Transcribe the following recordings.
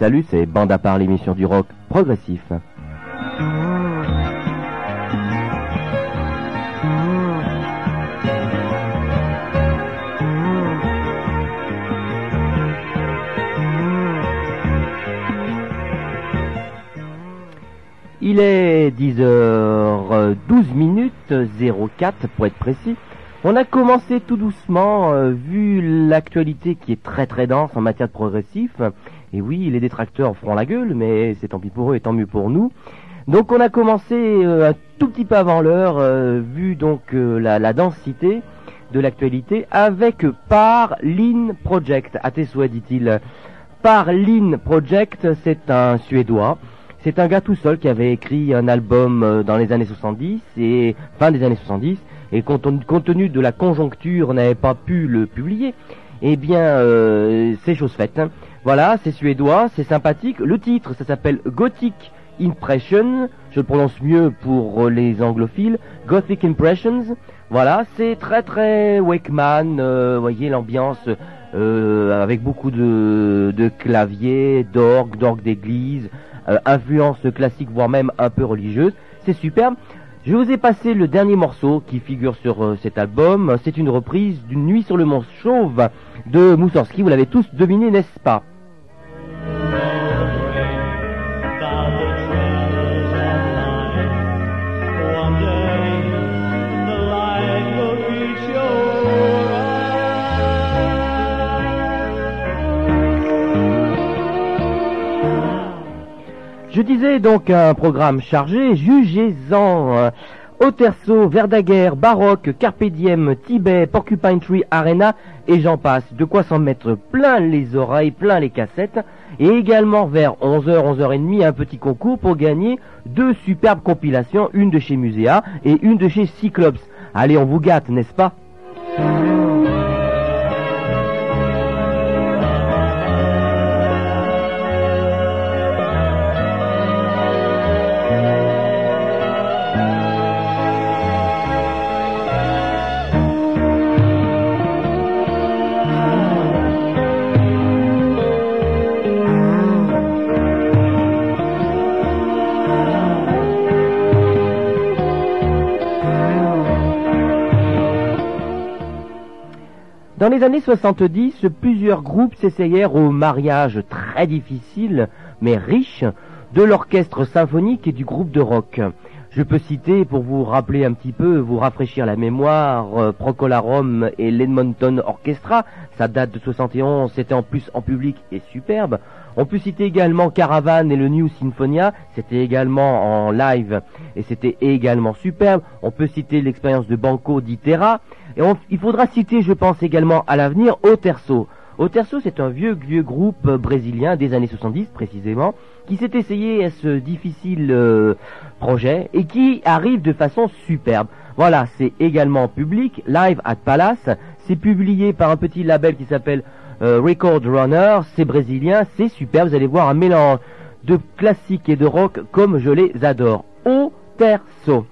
salut, c'est Bande à part l'émission du rock progressif. Il est 10h12 minutes 04 pour être précis. On a commencé tout doucement, euh, vu l'actualité qui est très très dense en matière de progressif. Et oui, les détracteurs feront la gueule, mais c'est tant pis pour eux et tant mieux pour nous. Donc on a commencé euh, un tout petit peu avant l'heure, euh, vu donc la, la, densité de l'actualité, avec Par Lean Project. À tes souhaits, dit-il. Par Lean Project, c'est un Suédois. C'est un gars tout seul qui avait écrit un album dans les années 70 et fin des années 70 et compte, tenu de la conjoncture, n'avait pas pu le publier, eh bien, euh, c'est chose faite. Hein. Voilà, c'est suédois, c'est sympathique. Le titre, ça s'appelle Gothic Impression, je le prononce mieux pour les anglophiles, Gothic Impressions. Voilà, c'est très très Wakeman, euh, voyez l'ambiance euh, avec beaucoup de, de claviers, d'orgue, d'orgue d'église, euh, influence classique voire même un peu religieuse. C'est superbe. Je vous ai passé le dernier morceau qui figure sur euh, cet album. C'est une reprise d'une nuit sur le mont Chauve de Moussorski. Vous l'avez tous deviné, n'est-ce pas? Je disais donc un programme chargé, jugez-en. Euh, Oterso, Verdaguer, Baroque, Carpe Diem, Tibet, Porcupine Tree Arena et j'en passe. De quoi s'en mettre plein les oreilles, plein les cassettes. Et également vers 11h, 11h30, un petit concours pour gagner deux superbes compilations, une de chez Muséa et une de chez Cyclops. Allez, on vous gâte, n'est-ce pas? Dans les années 70, plusieurs groupes s'essayèrent au mariage très difficile, mais riche, de l'orchestre symphonique et du groupe de rock. Je peux citer, pour vous rappeler un petit peu, vous rafraîchir la mémoire, euh, Procolarum et l'Edmonton Orchestra. Ça date de 71, c'était en plus en public et superbe. On peut citer également Caravan et le New Symphonia, c'était également en live et c'était également superbe. On peut citer l'expérience de Banco d'Itera. Et il faudra citer, je pense également à l'avenir, Oterso. Oterso, c'est un vieux, vieux groupe brésilien des années 70 précisément, qui s'est essayé à ce difficile euh, projet et qui arrive de façon superbe. Voilà, c'est également public, live at Palace. C'est publié par un petit label qui s'appelle euh, Record Runner. C'est brésilien, c'est superbe. Vous allez voir un mélange de classique et de rock comme je les adore. Oterso.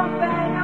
open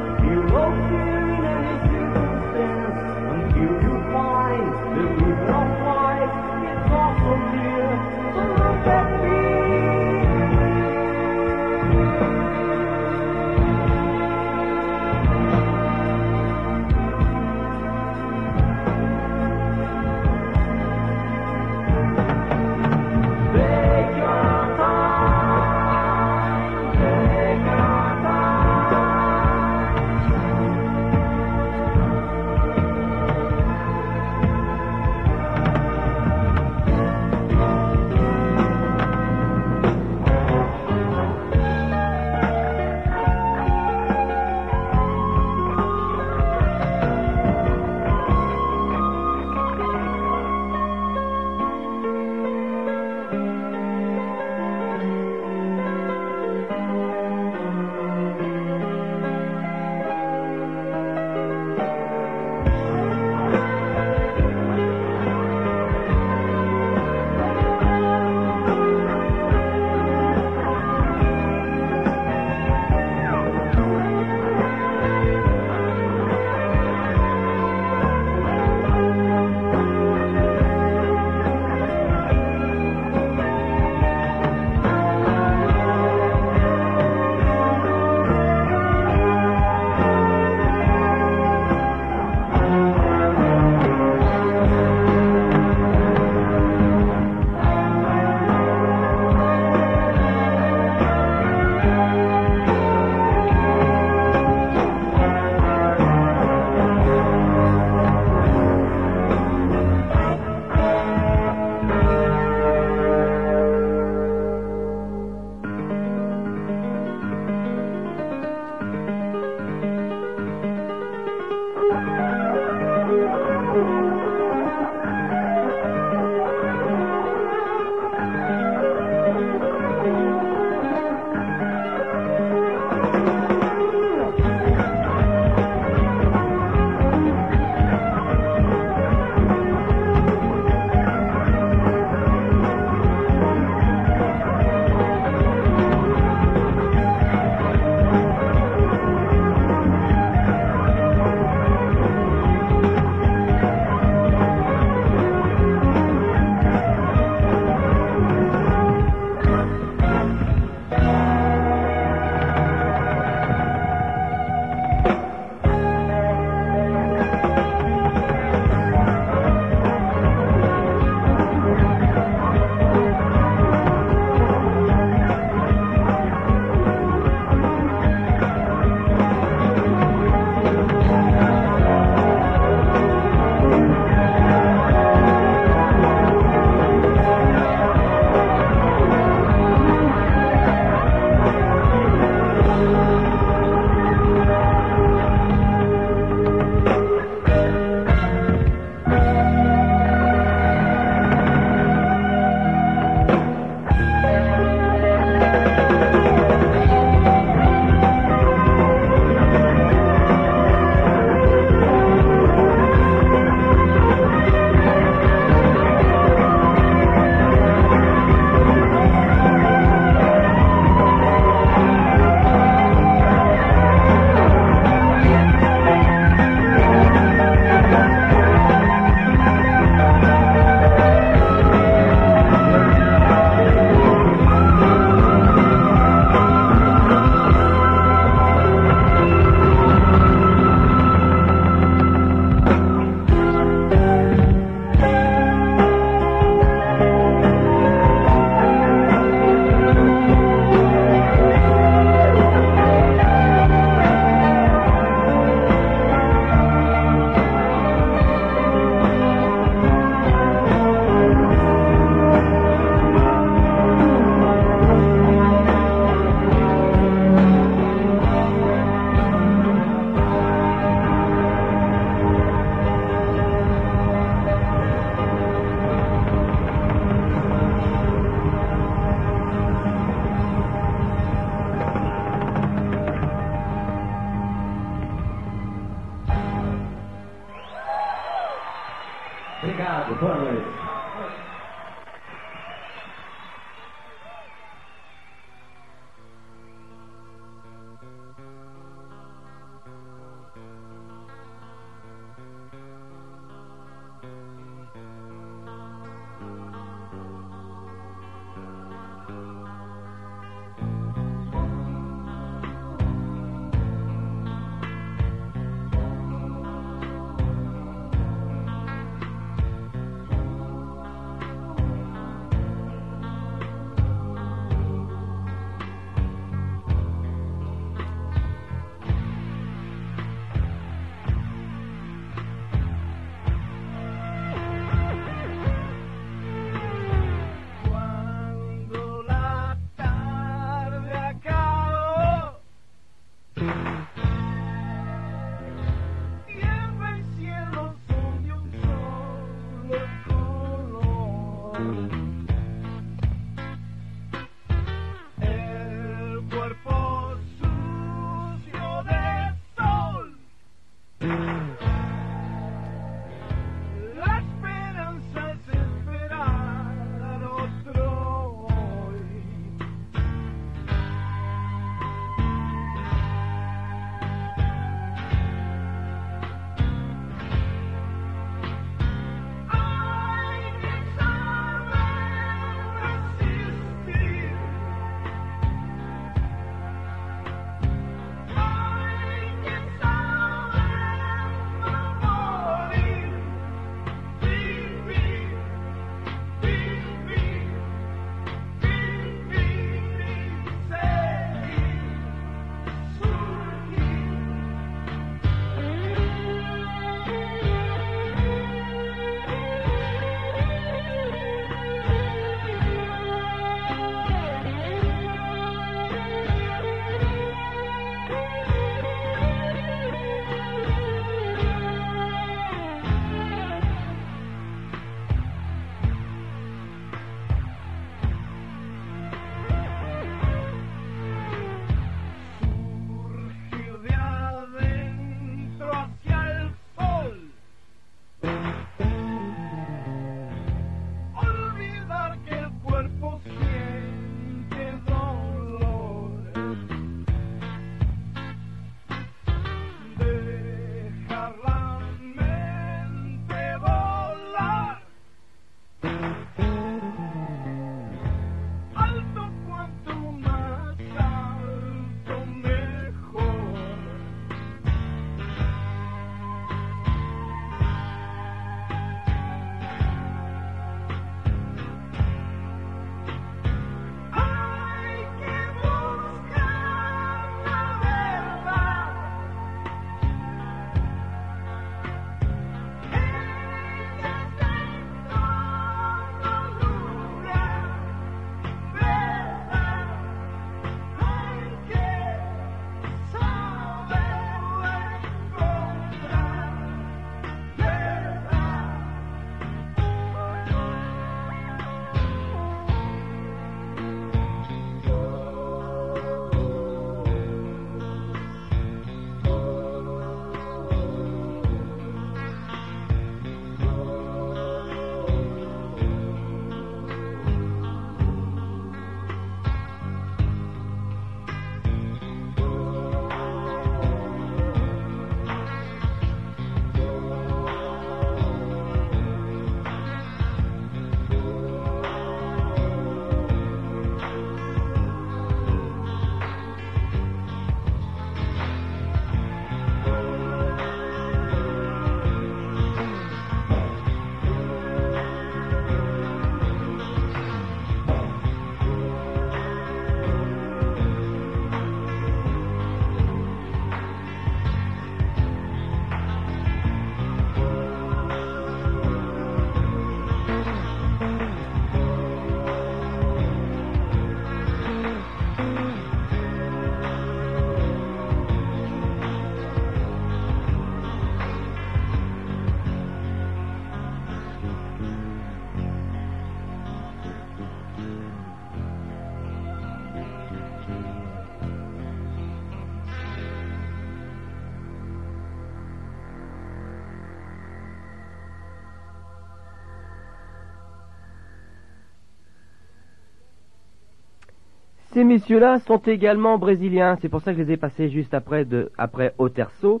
Ces messieurs-là sont également brésiliens, c'est pour ça que je les ai passés juste après, de, après Oterso.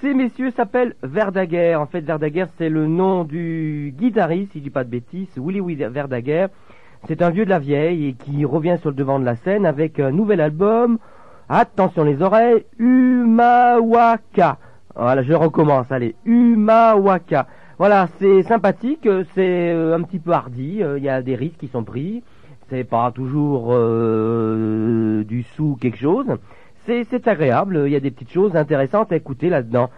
Ces messieurs s'appellent Verdaguer. En fait, Verdaguer, c'est le nom du guitariste, si je dis pas de bêtises, Willy Verdaguer. C'est un vieux de la vieille et qui revient sur le devant de la scène avec un nouvel album. Attention les oreilles, Umawaka. Voilà, je recommence, allez, Umawaka. Voilà, c'est sympathique, c'est euh, un petit peu hardi, euh, il y a des risques qui sont pris c'est pas toujours euh, du sou quelque chose. C'est agréable, il y a des petites choses intéressantes à écouter là-dedans.